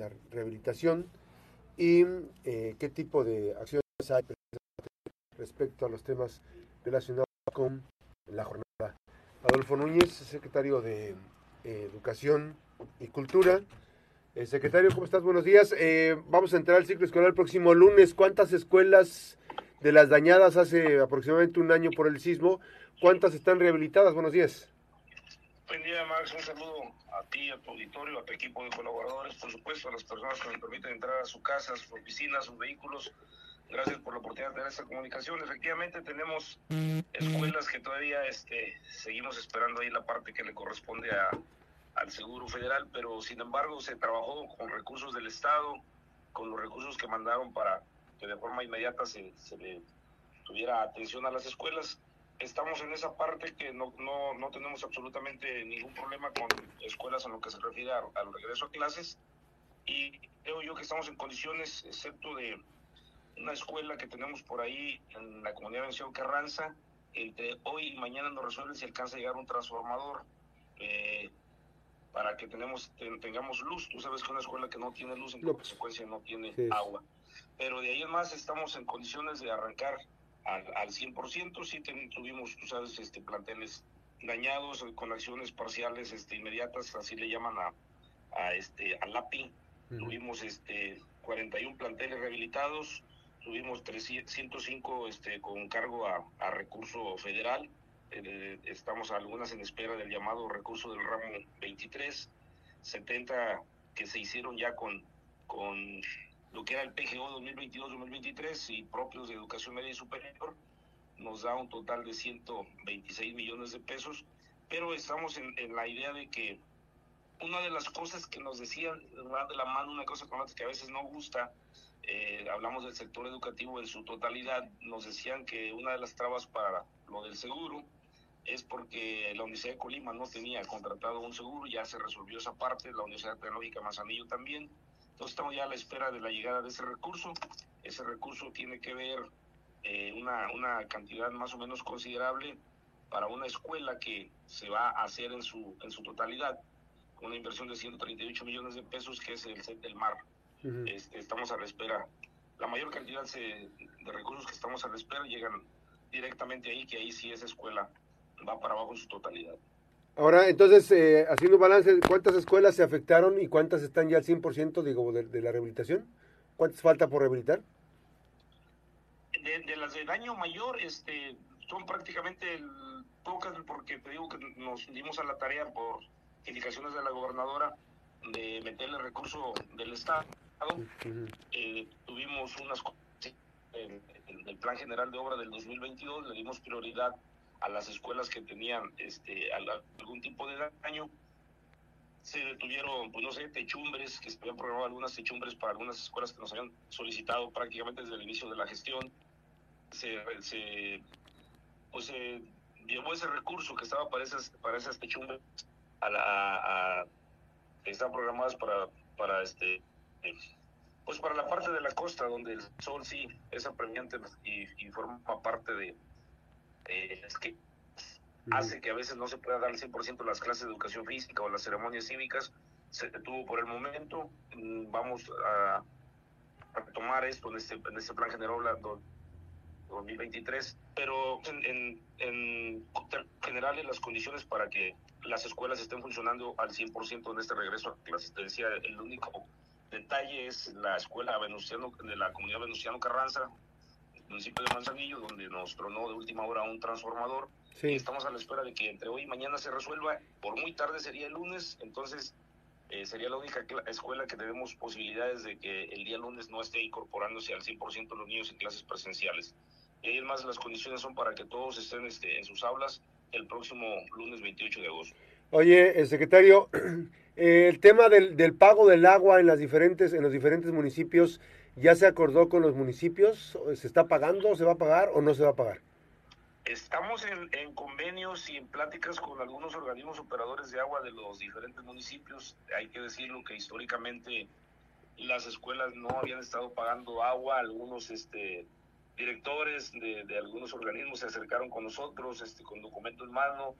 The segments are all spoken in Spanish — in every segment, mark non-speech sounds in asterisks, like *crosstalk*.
la rehabilitación y eh, qué tipo de acciones hay respecto a los temas relacionados con la jornada. Adolfo Núñez, secretario de eh, Educación y Cultura. Eh, secretario, ¿cómo estás? Buenos días. vamos a entrar al ciclo escolar el próximo lunes. ¿Cuántas escuelas de las dañadas hace aproximadamente un año por el sismo, cuántas están rehabilitadas? Buenos días. Buen día, Max. Un saludo a ti, a tu auditorio, a tu equipo de colaboradores, por supuesto, a las personas que me permiten entrar a su casa, a su oficina, a sus vehículos. Gracias por la oportunidad de tener esta comunicación. Efectivamente, tenemos escuelas que todavía este, seguimos esperando ahí la parte que le corresponde a, al Seguro Federal, pero sin embargo se trabajó con recursos del Estado, con los recursos que mandaron para que de forma inmediata se, se le tuviera atención a las escuelas estamos en esa parte que no, no, no, tenemos absolutamente ningún problema con escuelas en lo que se refiere al regreso a clases y creo yo que estamos en condiciones, excepto de una escuela que tenemos por ahí en la comunidad de Vención Carranza, entre hoy y mañana nos resuelve si alcanza a llegar un transformador eh, para que tenemos, tengamos luz. Tú sabes que una escuela que no tiene luz en consecuencia no tiene agua. Pero de ahí en más estamos en condiciones de arrancar al, al 100%, sí tuvimos, tú sabes, este, planteles dañados con acciones parciales este, inmediatas, así le llaman a, a este, al API. Tuvimos este, 41 planteles rehabilitados, tuvimos 305 este, con cargo a, a recurso federal, eh, estamos algunas en espera del llamado recurso del ramo 23, 70 que se hicieron ya con, con lo que era el PGO 2022-2023 y propios de educación media y superior, nos da un total de 126 millones de pesos, pero estamos en, la idea de que una de las cosas que nos decían, de la mano una cosa con otra que a veces no gusta, eh, hablamos del sector educativo en su totalidad, nos decían que una de las trabas para lo del seguro es porque la Universidad de Colima no tenía contratado un seguro, ya se resolvió esa parte, la Universidad Tecnológica Manzanillo también, entonces estamos ya a la espera de la llegada de ese recurso. Ese recurso tiene que ver eh, una, una cantidad más o menos considerable para una escuela que se va a hacer en su, en su totalidad, con una inversión de 138 millones de pesos, que es el set del mar. este, estamos a la espera. La mayor cantidad de recursos que estamos a la espera llegan directamente ahí, que ahí sí esa escuela va para abajo en su totalidad. Ahora, entonces, eh, haciendo balance, ¿cuántas escuelas se afectaron y cuántas están ya al 100% digo, de, la rehabilitación? ¿Cuántas falta por rehabilitar? De, las de daño mayor, este, son prácticamente pocas, porque te digo que nos dimos a la tarea por indicaciones de la gobernadora de meterle recurso del Estado. Eh, tuvimos unas cosas en el plan general de obra del 2022, le dimos prioridad a las escuelas que tenían este, algún tipo de daño. Se detuvieron, pues no sé, techumbres, que se habían programado algunas techumbres para algunas escuelas que nos habían solicitado prácticamente desde el inicio de la gestión. Se, se pues se llevó ese recurso que estaba para esas, para esas techumbres a la, que están programadas para, para este pues para la parte de la costa donde el sol sí es apremiante y, y forma parte de, eh, es que hace que a veces no se pueda dar al 100% las clases de educación física o las ceremonias cívicas. Se detuvo por el momento. Mm, vamos a, retomar esto en este, en este plan general 2023, pero en, en, general las condiciones para que las escuelas estén funcionando al 100% en este regreso a clases. Te decía, el único detalle es la escuela Venustiano, de la comunidad Venustiano Carranza, municipio de Manzanillo, donde nos tronó de última hora un transformador. Y estamos a la espera de que entre hoy y mañana se resuelva. Por muy tarde sería el lunes, entonces eh, sería la única escuela que tenemos posibilidades de que el día lunes no esté incorporándose al 100% los niños en clases presenciales. Y además las condiciones son para que todos estén este, en sus aulas el próximo lunes 28 de agosto. Oye, el secretario, *clears throat* el tema del, del, pago del agua en las diferentes en los diferentes municipios ¿Ya se acordó con los municipios? ¿Se está pagando? ¿Se va a pagar o no se va a pagar? Estamos en, convenios y en pláticas con algunos organismos operadores de agua de los diferentes municipios. Hay que decirlo que históricamente las escuelas no habían estado pagando agua. Algunos este, directores de, algunos organismos se acercaron con nosotros este, con documento en mano.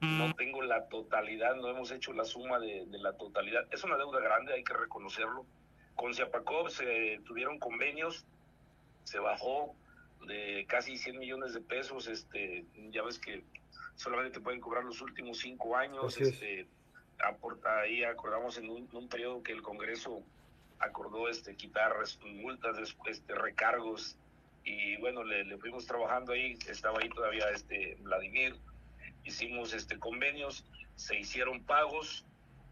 No tengo la totalidad, no hemos hecho la suma de, de la totalidad. Es una deuda grande, hay que reconocerlo Con Ciapacop se tuvieron convenios, se bajó de casi 100 millones de pesos, este, ya ves que solamente te pueden cobrar los últimos cinco años, este, ahí acordamos en un, periodo que el Congreso acordó este quitar multas, este, recargos, y bueno, le, le, fuimos trabajando ahí, estaba ahí todavía este Vladimir, hicimos este convenios, se hicieron pagos,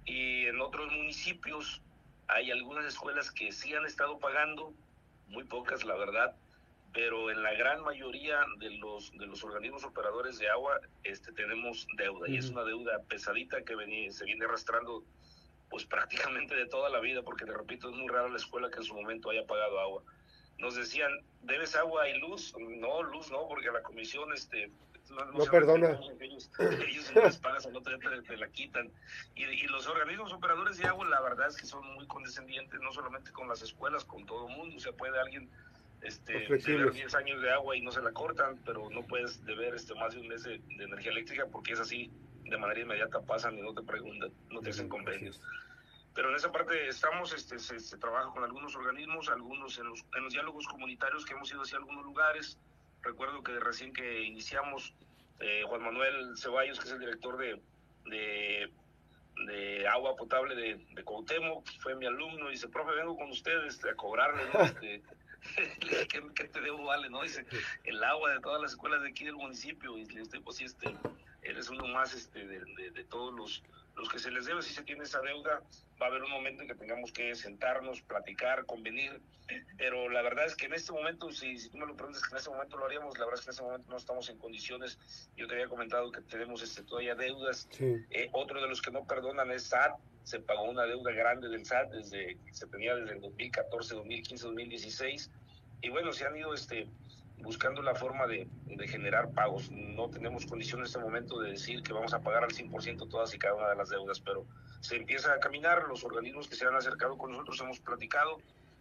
y en otros municipios hay algunas escuelas que sí han estado pagando, muy pocas la verdad, pero en la gran mayoría de los de los organismos operadores de agua este tenemos deuda y es una deuda pesadita que se viene arrastrando pues prácticamente de toda la vida porque te repito es muy raro la escuela que en su momento haya pagado agua. Nos decían debes agua y luz no luz no porque la comisión este no, perdona. Ellos, no les pagas no te, te, la quitan. Y, y, los organismos operadores de agua, la verdad es que son muy condescendientes, no solamente con las escuelas, con todo el mundo. O sea, puede alguien este, deber 10 años de agua y no se la cortan, pero no puedes deber este, más de un mes de, energía eléctrica porque es así, de manera inmediata pasan y no te preguntan, no te hacen convenios. Pero en esa parte estamos, este, se, trabaja con algunos organismos, algunos en los, en los diálogos comunitarios que hemos ido hacia algunos lugares. Recuerdo que recién que iniciamos, eh, Juan Manuel Ceballos, que es el director de, de, de agua potable de, de fue mi alumno, y dice, profe, vengo con ustedes a cobrarle, ¿no? este, *laughs* ¿Qué, te debo, vale? ¿no? Dice, el agua de todas las escuelas de aquí del municipio. Y le pues sí, este, eres uno más este, de, de, todos los, los que se les debe. Si se tiene esa deuda, va a haber un momento en que tengamos que sentarnos, platicar, convenir. Pero la verdad es que en este momento, si, si tú me lo preguntas que en este momento lo haríamos, la verdad es que en este momento no estamos en condiciones. Yo te había comentado que tenemos este, todavía deudas. Eh, otro de los que no perdonan es SAT se pagó una deuda grande del SAT desde se tenía desde el 2014, 2015, 2016 y bueno, se han ido este buscando la forma de, generar pagos. No tenemos condición en este momento de decir que vamos a pagar al 100% todas y cada una de las deudas, pero se empieza a caminar, los organismos que se han acercado con nosotros hemos platicado,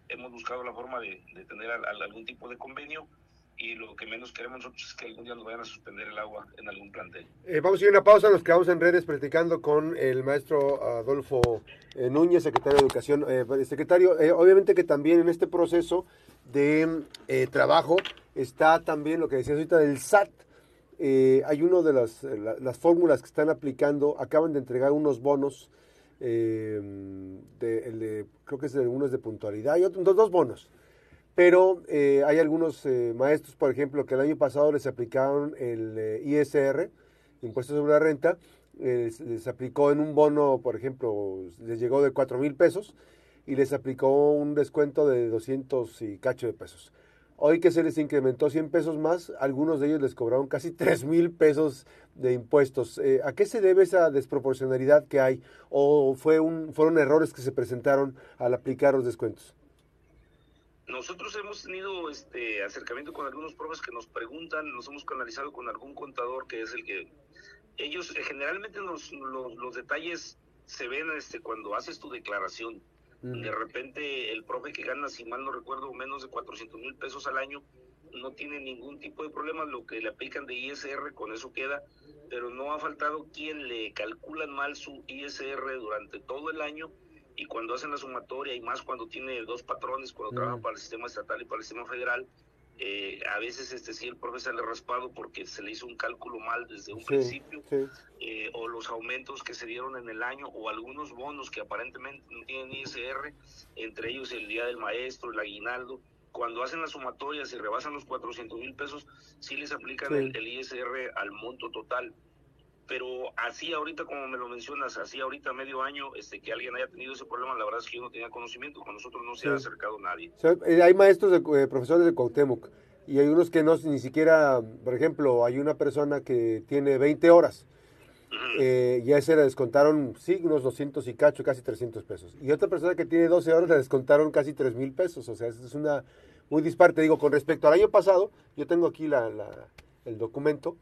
hemos buscado la forma de, de tener algún tipo de convenio y lo que menos queremos nosotros es que algún día nos vayan a suspender el agua en algún plantel. Eh, vamos a ir a una pausa, nos quedamos en redes platicando con el maestro Adolfo eh, Núñez, secretario de Educación. Eh, secretario, obviamente que también en este proceso de trabajo está también lo que decías ahorita del SAT. hay uno de las, las fórmulas que están aplicando, acaban de entregar unos bonos, de, de, creo que es de, uno es de puntualidad, y otros dos bonos pero eh, hay algunos eh, maestros, por ejemplo, que el año pasado les aplicaron el eh, ISR, Impuesto sobre la Renta, les aplicó en un bono, por ejemplo, les llegó de 4 mil pesos y les aplicó un descuento de 200 y cacho de pesos. Hoy que se les incrementó 100 pesos más, algunos de ellos les cobraron casi *laughs* 3 mil pesos de impuestos. ¿A qué se debe esa desproporcionalidad que hay? ¿O fue un, fueron errores que se presentaron al aplicar los descuentos? Nosotros hemos tenido este acercamiento con algunos profes que nos preguntan, nos hemos canalizado con algún contador que es el que ellos eh, generalmente los, los, detalles se ven este cuando haces tu declaración. De repente el profe que gana, si mal no recuerdo, menos de 400 mil pesos al año, no tiene ningún tipo de problema, lo que le aplican de ISR con eso queda, pero no ha faltado quien le calculan mal su ISR durante todo el año y cuando hacen la sumatoria y más cuando tiene dos patrones, cuando trabaja para el sistema estatal y para el sistema federal, eh, a veces este sí el profesor le respaldo porque se le hizo un cálculo mal desde un principio eh, o los aumentos que se dieron en el año o algunos bonos que aparentemente no tienen ISR entre ellos el día del maestro el aguinaldo. Cuando hacen la sumatoria si rebasan los 400 mil pesos sí les aplican el, el ISR al monto total pero así ahorita como me lo mencionas, así ahorita medio año, este que alguien haya tenido ese problema, la verdad es que yo no tenía conocimiento, con nosotros no se ha acercado nadie. Eh, hay maestros, de, eh, profesores de Cuauhtémoc, y hay unos que no, ni siquiera, por ejemplo, hay una persona que tiene 20 horas, eh, ya se le descontaron, sí, unos 200 y cacho, casi 300 pesos. Y otra persona que tiene 12 horas le descontaron casi 3 mil pesos, o sea, es una muy disparte. Digo, con respecto al año pasado, yo tengo aquí la, el documento,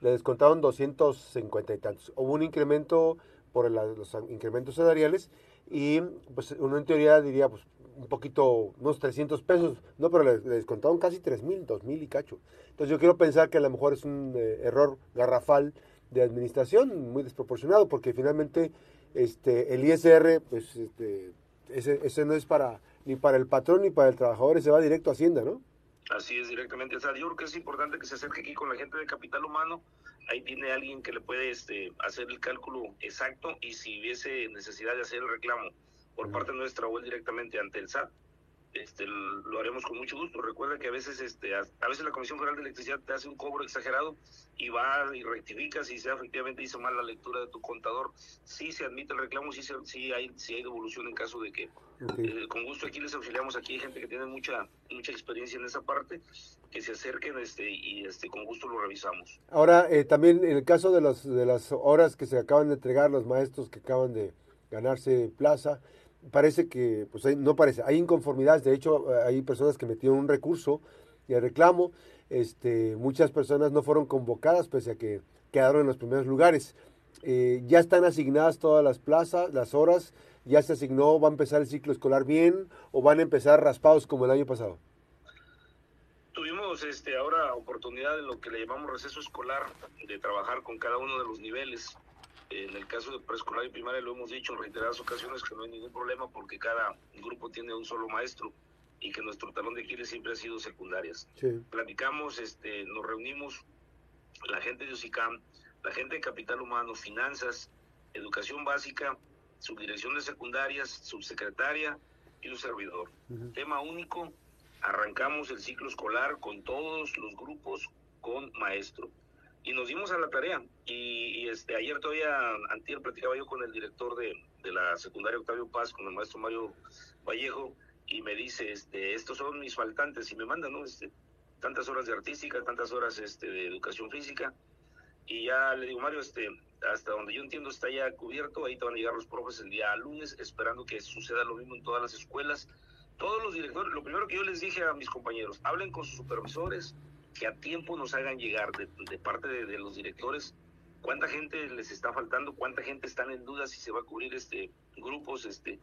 le descontaron 250 y tantos. Hubo un incremento por los incrementos salariales y pues uno en teoría diría pues un poquito, unos 300 pesos, no, pero le, descontaron casi 3 mil, 2 mil y cacho. Entonces yo quiero pensar que a lo mejor es un eh, error garrafal de administración muy desproporcionado porque finalmente este, el ISR pues este, ese, ese no es para ni para el patrón ni para el trabajador, se va directo a Hacienda, ¿no? Así es, directamente. O sea, yo creo que es importante que se acerque aquí con la gente de capital humano. Ahí tiene alguien que le puede este, hacer el cálculo exacto y si hubiese necesidad de hacer el reclamo por parte nuestra o directamente ante el SAT, este, lo haremos con mucho gusto. Recuerda que a veces, este, a, veces la Comisión Federal de Electricidad te hace un cobro exagerado y va y rectifica si se efectivamente hizo mal la lectura de tu contador. Sí se admite el reclamo, sí, sí, hay, sí hay devolución en caso de que. Eh, con gusto aquí les auxiliamos. Aquí hay gente que tiene mucha mucha experiencia en esa parte, que se acerquen este, y este, con gusto lo revisamos. Ahora, eh, también en el caso de, los, de las horas que se acaban de entregar los maestros que acaban de ganarse plaza, parece que, pues no parece, hay inconformidades, de hecho hay personas que metieron un recurso de reclamo, este, muchas personas no fueron convocadas pese a que quedaron en los primeros lugares. Eh, ya están asignadas todas las plazas, las horas, ya se asignó, va a empezar el ciclo escolar bien o van a empezar raspados como el año pasado. Tuvimos este, ahora oportunidad en lo que le llamamos receso escolar de trabajar con cada uno de los niveles en el caso de preescolar y primaria lo hemos dicho en reiteradas ocasiones que no hay ningún problema porque cada grupo tiene un solo maestro y que nuestro talón de Aquiles siempre ha sido secundarias. Platicamos, este, nos reunimos, la gente de OSICAM, la gente de Capital Humano, Finanzas, Educación Básica, Subdirección de Secundarias, Subsecretaria y un servidor. Tema único, arrancamos el ciclo escolar con todos los grupos con maestro y nos dimos a la tarea. Y, este ayer todavía, antier, platicaba yo con el director de, de, la secundaria Octavio Paz, con el maestro Mario Vallejo, y me dice, este, estos son mis faltantes, y me mandan, ¿no? Este, tantas horas de artística, tantas horas este, de educación física, y ya le digo, Mario, este, hasta donde yo entiendo está ya cubierto, ahí te van a llegar los profes el día lunes, esperando que suceda lo mismo en todas las escuelas. Todos los directores, lo primero que yo les dije a mis compañeros, hablen con sus supervisores, que a tiempo nos hagan llegar de, parte de, los directores cuánta gente les está faltando, cuánta gente están en duda si se va a cubrir este grupos, este,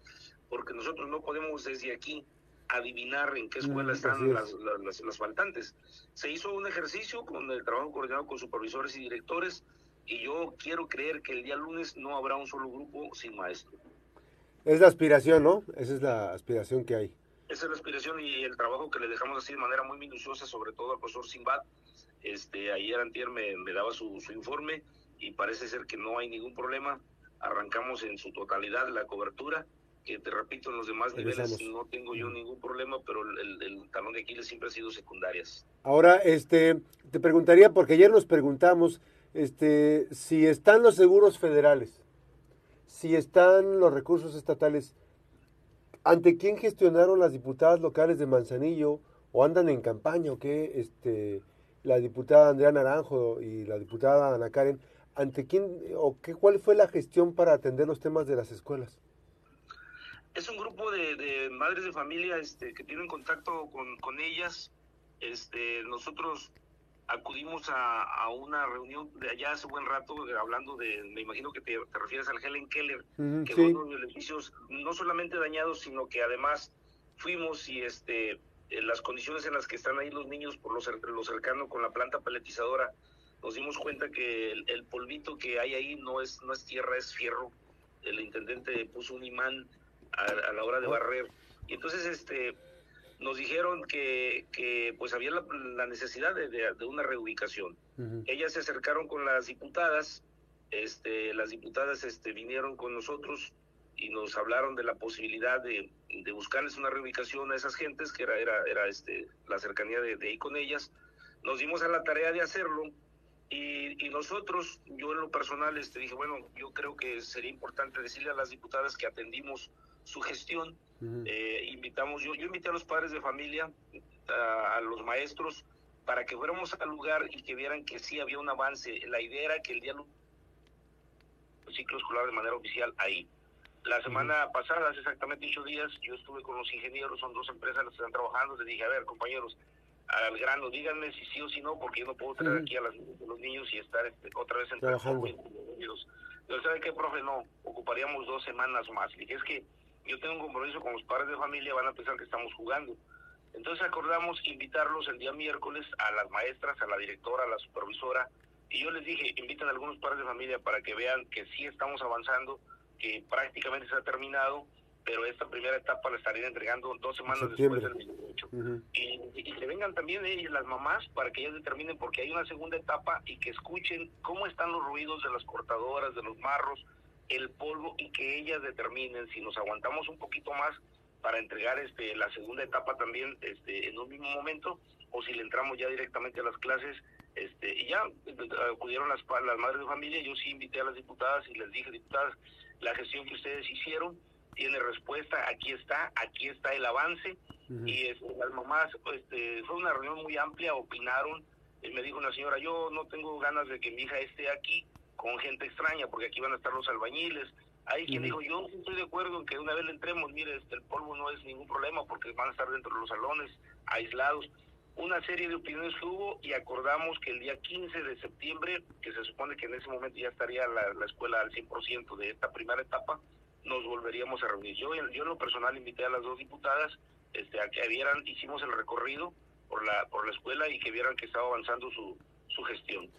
porque nosotros no podemos desde aquí adivinar en qué escuela mm, están las, las, faltantes. Se hizo un ejercicio con el trabajo coordinado con supervisores y directores y yo quiero creer que el día lunes no habrá un solo grupo sin maestro. Es la aspiración, ¿no? Esa es la aspiración que hay. Esa es la aspiración y el trabajo que le dejamos así de manera muy minuciosa, sobre todo al profesor Simbad. Este, ayer antier me, me daba su, su, informe y parece ser que no hay ningún problema. Arrancamos en su totalidad la cobertura, que te repito, en los demás niveles no tengo yo ningún problema, pero el, el, talón de Aquiles siempre ha sido secundarias. Ahora, este, te preguntaría, porque ayer nos preguntamos este, si están los seguros federales, si están los recursos estatales, ¿Ante quién gestionaron las diputadas locales de Manzanillo o andan en campaña o qué? Este, la diputada Andrea Naranjo y la diputada Ana Karen, ¿ante quién o qué, cuál fue la gestión para atender los temas de las escuelas? Es un grupo de, madres de familia este, que tienen contacto con, con ellas. Este, nosotros acudimos a, una reunión de allá hace buen rato, eh, hablando de, me imagino que te, refieres al Helen Keller, que sí. uno de los edificios no solamente dañados, sino que además fuimos y este eh, las condiciones en las que están ahí los niños por lo, lo cercano con la planta paletizadora, nos dimos cuenta que el, polvito que hay ahí no es, no es tierra, es fierro. El intendente puso un imán a, a la hora de barrer. Y entonces este nos dijeron que, que pues había la, necesidad de, de, una reubicación. Ellas se acercaron con las diputadas, este, las diputadas este, vinieron con nosotros y nos hablaron de la posibilidad de, de buscarles una reubicación a esas gentes, que era, era, era este, la cercanía de, de ahí con ellas. Nos dimos a la tarea de hacerlo y, y, nosotros, yo en lo personal, este, dije, bueno, yo creo que sería importante decirle a las diputadas que atendimos su gestión. Eh, invitamos, yo, yo invité a los padres de familia, a, los maestros, para que fuéramos al lugar y que vieran que sí había un avance. La idea era que el diálogo ciclo escolar de manera oficial ahí. La semana pasada, hace exactamente ocho días, yo estuve con los ingenieros, son dos empresas las que están trabajando, les dije, a ver, compañeros, al grano, díganme si sí o si no, porque yo no puedo traer aquí a, los niños y estar este, otra vez en trabajando. Yo, ¿sabe qué, profe? No, ocuparíamos dos semanas más. dije, es que yo tengo un compromiso con los padres de familia, van a pensar que estamos jugando. Entonces acordamos invitarlos el día miércoles a las maestras, a la directora, a la supervisora, y yo les dije, inviten a algunos padres de familia para que vean que sí estamos avanzando, que prácticamente se ha terminado pero esta primera etapa la estarían entregando dos semanas después del 28. y, y, que vengan también ellas, las mamás, para que ellas determinen, porque hay una segunda etapa y que escuchen cómo están los ruidos de las cortadoras, de los marros, el polvo, y que ellas determinen si nos aguantamos un poquito más para entregar este la segunda etapa también este en un mismo momento o si le entramos ya directamente a las clases este y ya acudieron las, las madres de familia yo sí invité a las diputadas y les dije diputadas la gestión que ustedes hicieron tiene respuesta, aquí está, aquí está el avance. Y este, las mamás, este, fue una reunión muy amplia, opinaron. Y me dijo una señora, yo no tengo ganas de que mi hija esté aquí con gente extraña, porque aquí van a estar los albañiles. Hay quien dijo, yo estoy de acuerdo en que una vez le entremos, mire, este, el polvo no es ningún problema, porque van a estar dentro de los salones, aislados. Una serie de opiniones hubo y acordamos que el día 15 de septiembre, que se supone que en ese momento ya estaría la, la escuela al 100% de esta primera etapa, nos volveríamos a reunir. Yo, yo en lo personal invité a las dos diputadas este, a que vieran, hicimos el recorrido por la, por la escuela y que vieran que estaba avanzando su, su gestión.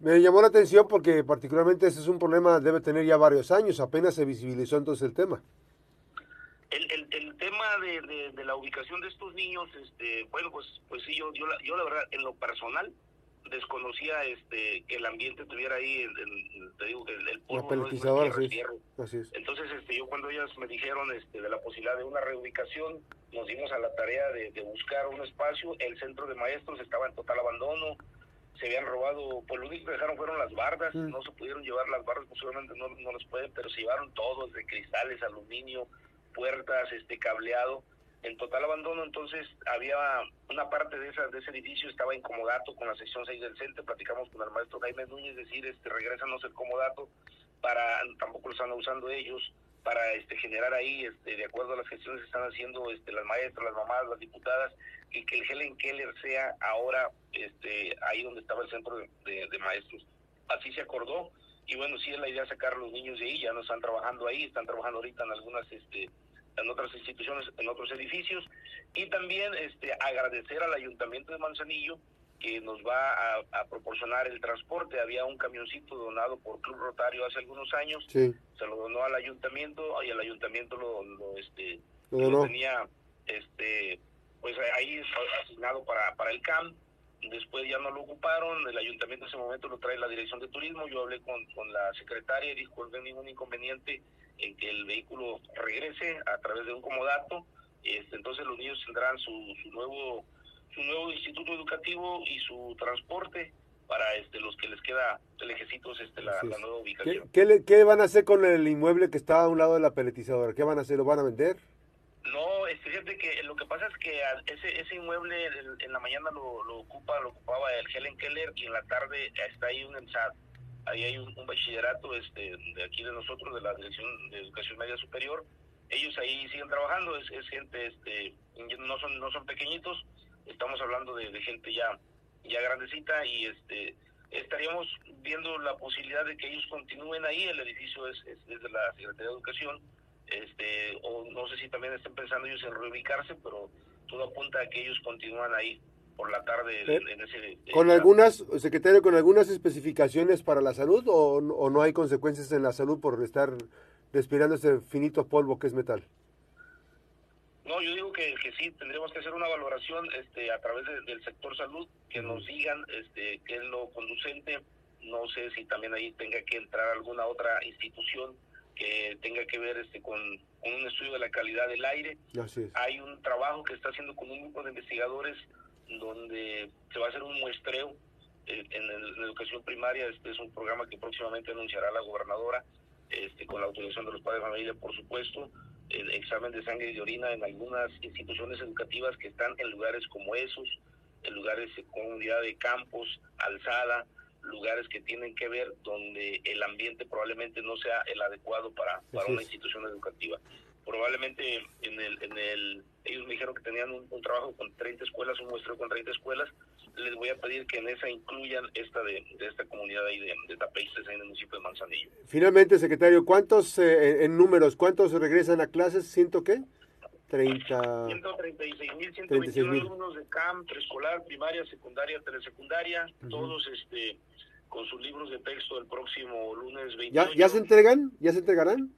Me llamó la atención porque particularmente ese es un problema, debe tener ya varios años, apenas se visibilizó entonces el tema. El, el, el tema de, de, la ubicación de estos niños, este, bueno, pues, pues sí, yo, yo, la, yo la verdad, en lo personal, desconocía este que el ambiente tuviera ahí el, te digo el, el polvo no es entonces este yo cuando ellas me dijeron este de la posibilidad de una reubicación nos dimos a la tarea de, buscar un espacio. El centro de maestros estaba en total abandono se habían robado pues lo único que dejaron fueron las bardas no se pudieron llevar las bardas posiblemente no no las pueden pero se llevaron todos de cristales aluminio puertas este cableado. En total abandono, entonces había una parte de esa de ese edificio estaba incomodato con la sección 6 del centro, platicamos con el maestro Jaime Núñez, decir, este regresanos el comodato para, tampoco lo están usando ellos, para este generar ahí, este de acuerdo a las gestiones que están haciendo este las maestras, las mamás, las diputadas, y que el Helen Keller sea ahora este ahí donde estaba el centro de, de maestros. Así se acordó, y bueno, sí es la idea sacar a los niños de ahí, ya no están trabajando ahí, están trabajando ahorita en algunas este en otras instituciones, en otros edificios, y también este, agradecer al Ayuntamiento de Manzanillo que nos va a, proporcionar el transporte. Había un camioncito donado por Club Rotario hace algunos años, se lo donó al ayuntamiento y el ayuntamiento lo, lo este, lo tenía este, pues ahí asignado para, para el CAM. Después ya no lo ocuparon, el ayuntamiento en ese momento lo trae la dirección de turismo, yo hablé con, con la secretaria y dijo, no hay ningún inconveniente en que el vehículo regrese a través de un comodato. Este, entonces los niños tendrán su, su nuevo su nuevo instituto educativo y su transporte para este los que les queda lejecitos este la, la nueva ubicación. ¿Qué, ¿Qué, van a hacer con el inmueble que está a un lado de la peletizadora? ¿Qué van a hacer? ¿Lo van a vender? No, este, fíjate que lo que pasa es que ese, ese inmueble en, la mañana lo, lo, ocupa lo ocupaba el Helen Keller y en la tarde está ahí un ENSAD ahí hay un, bachillerato este, de aquí de nosotros, de la Dirección de Educación Media Superior. Ellos ahí siguen trabajando, es, gente, este, no son no son pequeñitos, estamos hablando de, gente ya ya grandecita y este estaríamos viendo la posibilidad de que ellos continúen ahí, el edificio es, es, de la Secretaría de Educación, este o no sé si también estén pensando ellos en reubicarse, pero todo apunta a que ellos continúan ahí por la tarde eh, en, ese... ¿Con algunas, secretario, con algunas especificaciones para la salud o, o, no hay consecuencias en la salud por estar respirando ese finito polvo que es metal? No, yo digo que, que sí, tendríamos que hacer una valoración este, a través del sector salud, que nos digan este, qué es lo conducente. No sé si también ahí tenga que entrar alguna otra institución que tenga que ver este con, un estudio de la calidad del aire. Hay un trabajo que está haciendo con un grupo de investigadores donde se va a hacer un muestreo eh, en, la educación primaria. Este es un programa que próximamente anunciará la gobernadora, este, con la autorización de los padres de familia, por supuesto. El examen de sangre y de orina en algunas instituciones educativas que están en lugares como esos, en lugares de comunidad de campos, alzada, lugares que tienen que ver donde el ambiente probablemente no sea el adecuado para, para una institución educativa probablemente en el, en el, ellos me dijeron que tenían un, trabajo con 30 escuelas, un muestreo con 30 escuelas, les voy a pedir que en esa incluyan esta de, esta comunidad ahí de, de en el municipio de Manzanillo. Finalmente, secretario, ¿cuántos eh, en números, cuántos regresan a clases? ¿Siento qué? 30... 136 mil, 121 alumnos de CAM, preescolar, primaria, secundaria, telesecundaria, todos este con sus libros de texto el próximo lunes 28. ¿Ya, ¿Ya se entregan? ¿Ya se entregarán?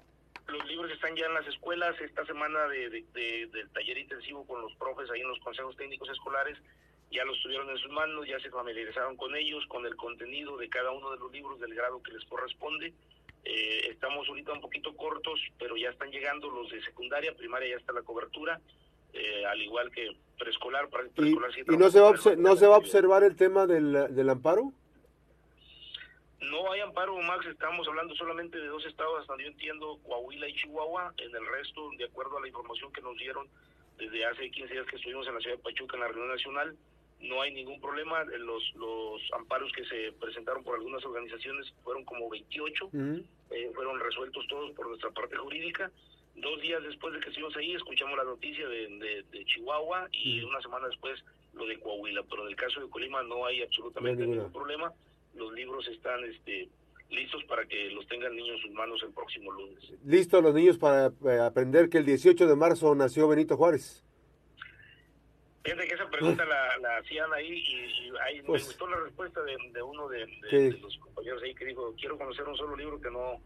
los libros están ya en las escuelas. Esta semana de, del taller intensivo con los profes ahí en los consejos técnicos escolares ya los tuvieron en sus manos, ya se familiarizaron con ellos, con el contenido de cada uno de los libros del grado que les corresponde. Eh, estamos ahorita un poquito cortos, pero ya están llegando los de secundaria, primaria ya está la cobertura, eh, al igual que preescolar. preescolar ¿Y, no, se va, no se va a observar el tema del, del amparo? No hay amparo, Max. Estamos hablando solamente de dos estados, hasta yo entiendo, Coahuila y Chihuahua. En el resto, de acuerdo a la información que nos dieron desde hace 15 días que estuvimos en la ciudad de Pachuca en la reunión nacional, no hay ningún problema. Los, los amparos que se presentaron por algunas organizaciones fueron como 28, eh, fueron resueltos todos por nuestra parte jurídica. Dos días después de que estuvimos ahí, escuchamos la noticia de, de, Chihuahua y una semana después lo de Coahuila. Pero en el caso de Colima no hay absolutamente ningún problema los libros están este, listos para que los tengan niños en sus manos el próximo lunes. ¿Listos los niños para eh, aprender que el 18 de marzo nació Benito Juárez? Fíjate que esa pregunta la, hacían ahí y, ahí me pues gustó la respuesta de, uno de, los compañeros ahí que dijo, quiero conocer un solo libro que no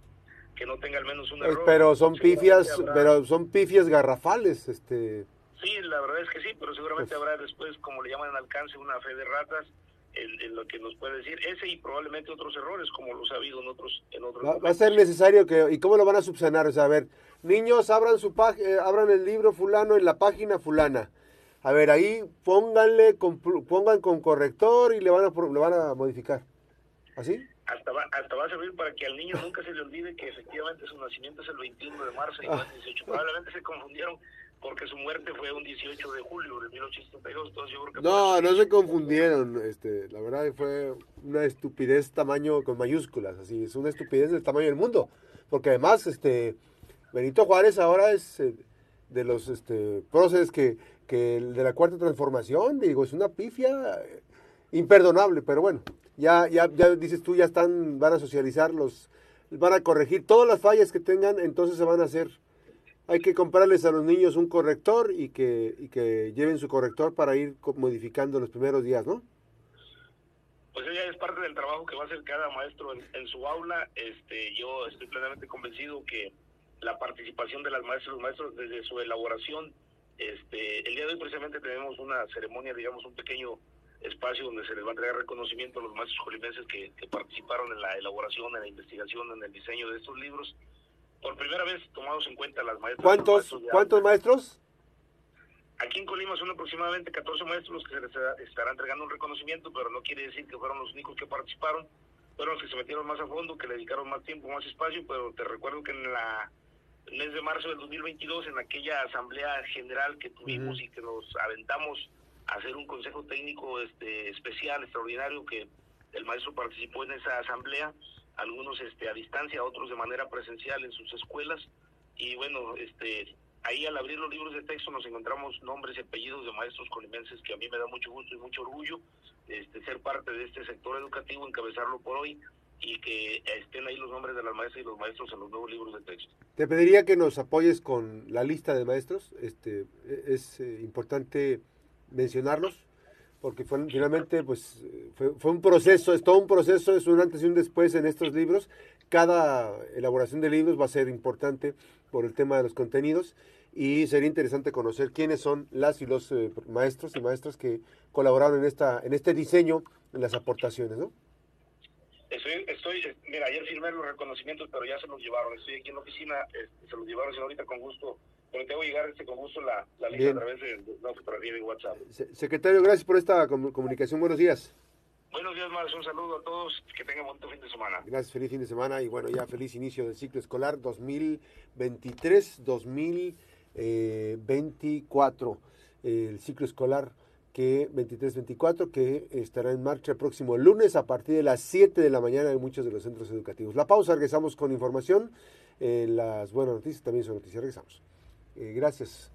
que no tenga al menos un pues, error. Pero son pifias, pero son pifias garrafales, este... Sí, la verdad es que sí, pero seguramente pues. habrá después, como le llaman en alcance, una fe de ratas en, lo que nos puede decir ese y probablemente otros errores como los ha habido en otros en otros va, a ser necesario que y cómo lo van a subsanar o sea a ver niños abran su eh, abran el libro fulano en la página fulana a ver ahí pónganle con, pongan con corrector y le van a le van a modificar. Así hasta va, hasta va a servir para que al niño nunca se le olvide que efectivamente su nacimiento es el 21 de marzo y no el 18 probablemente se confundieron porque su muerte fue un 18 de julio de 1872, entonces yo creo que... No, no se confundieron, este, la verdad fue una estupidez tamaño con mayúsculas, así, es una estupidez del tamaño del mundo, porque además, este, Benito Juárez ahora es eh, de los, este, próceres que, que de la cuarta transformación, digo, es una pifia eh, imperdonable, pero bueno, ya, ya, ya dices tú, ya están, van a socializar los, van a corregir todas las fallas que tengan, entonces se van a hacer hay que comprarles a los niños un corrector y que, y que lleven su corrector para ir modificando los primeros días, ¿no? Pues ella es parte del trabajo que va a hacer cada maestro en, su aula. Este, yo estoy plenamente convencido que la participación de las maestras los maestros desde su elaboración, este, el día de hoy precisamente tenemos una ceremonia, digamos, un pequeño espacio donde se les va a entregar reconocimiento a los maestros colimenses que, que participaron en la elaboración, en la investigación, en el diseño de estos libros por primera vez tomados en cuenta las maestras. ¿Cuántos, ¿cuántos maestros? Aquí en Colima son aproximadamente 14 maestros que se les estará entregando un reconocimiento, pero no quiere decir que fueron los únicos que participaron, fueron los que se metieron más a fondo, que le dedicaron más tiempo, más espacio, pero te recuerdo que en la el mes de marzo del 2022, en aquella asamblea general que tuvimos y que nos aventamos a hacer un consejo técnico este especial, extraordinario, que el maestro participó en esa asamblea, algunos este, a distancia, otros de manera presencial en sus escuelas. Y bueno, este, ahí al abrir los libros de texto nos encontramos nombres y apellidos de maestros colimenses que a mí me da mucho gusto y mucho orgullo este, ser parte de este sector educativo, encabezarlo por hoy y que estén ahí los nombres de las maestras y los maestros en los nuevos libros de texto. Te pediría que nos apoyes con la lista de maestros. Este, es eh, importante mencionarlos porque fue, finalmente pues fue, fue, un proceso, es todo un proceso, es un antes y un después en estos libros. Cada elaboración de libros va a ser importante por el tema de los contenidos y sería interesante conocer quiénes son las y los eh, maestros y maestras que colaboraron en esta en este diseño, en las aportaciones, ¿no? Estoy, estoy, mira, ayer firmé los reconocimientos, pero ya se los llevaron. Estoy aquí en la oficina, este, se los llevaron, ahorita con gusto pero te voy a llegar este, con gusto la, la lista a través de una fotografía de WhatsApp. Secretario, gracias por esta comunicación. Buenos días. Buenos días, Marcos. Un saludo a todos. Que tengan buen fin de semana. Gracias, feliz fin de semana y bueno, ya feliz inicio del ciclo escolar 2023-2024. el ciclo escolar que 23-24 que estará en marcha el próximo lunes a partir de las 7 de la mañana en muchos de los centros educativos. La pausa, regresamos con información. las buenas noticias también son noticias. Regresamos. Eh, gracias.